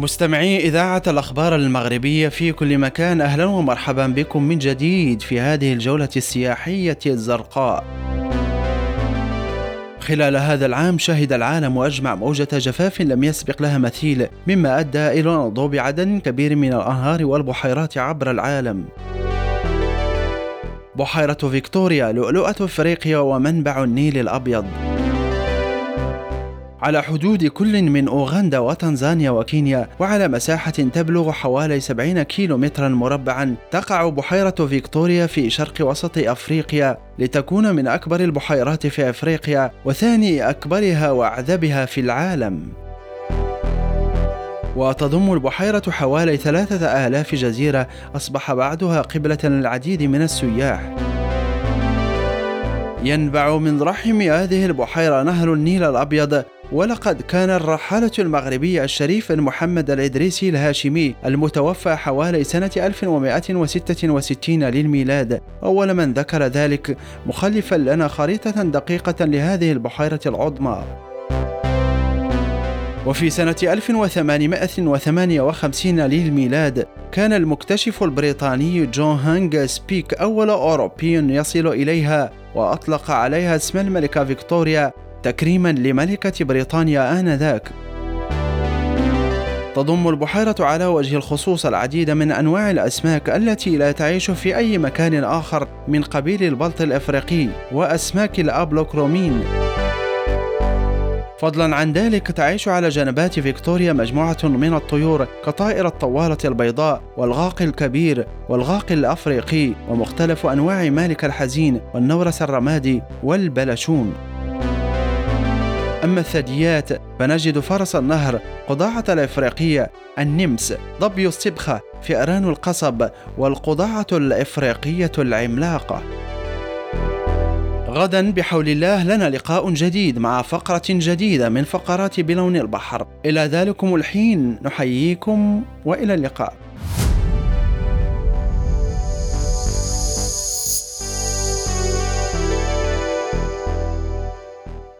مستمعي إذاعة الأخبار المغربية في كل مكان أهلا ومرحبا بكم من جديد في هذه الجولة السياحية الزرقاء. خلال هذا العام شهد العالم أجمع موجة جفاف لم يسبق لها مثيل مما أدى إلى نضوب عدد كبير من الأنهار والبحيرات عبر العالم. بحيرة فيكتوريا لؤلؤة إفريقيا ومنبع النيل الأبيض على حدود كل من أوغندا وتنزانيا وكينيا وعلى مساحة تبلغ حوالي 70 كيلو مترا مربعا تقع بحيرة فيكتوريا في شرق وسط أفريقيا لتكون من أكبر البحيرات في أفريقيا وثاني أكبرها وأعذبها في العالم. وتضم البحيرة حوالي ثلاثة آلاف جزيرة أصبح بعدها قبلة للعديد من السياح. ينبع من رحم هذه البحيرة نهر النيل الأبيض ولقد كان الرحالة المغربي الشريف محمد الإدريسي الهاشمي المتوفى حوالي سنة 1166 للميلاد. أول من ذكر ذلك مخلفا لنا خريطة دقيقة لهذه البحيرة العظمى. وفي سنة 1858 للميلاد كان المكتشف البريطاني جون هانينغ سبيك أول أوروبي يصل إليها وأطلق عليها اسم الملكة فيكتوريا تكريما لملكة بريطانيا آنذاك. تضم البحيرة على وجه الخصوص العديد من أنواع الأسماك التي لا تعيش في أي مكان آخر من قبيل البلطي الأفريقي وأسماك الأبلوكرومين. فضلا عن ذلك تعيش على جنبات فيكتوريا مجموعة من الطيور كطائر الطوالة البيضاء والغاق الكبير والغاق الأفريقي ومختلف أنواع مالك الحزين والنورس الرمادي والبلشون أما الثدييات فنجد فرس النهر قضاعة الإفريقية النمس ضبي السبخة فئران القصب والقضاعة الإفريقية العملاقة غدا بحول الله لنا لقاء جديد مع فقرة جديدة من فقرات بلون البحر. إلى ذلكم الحين نحييكم وإلى اللقاء.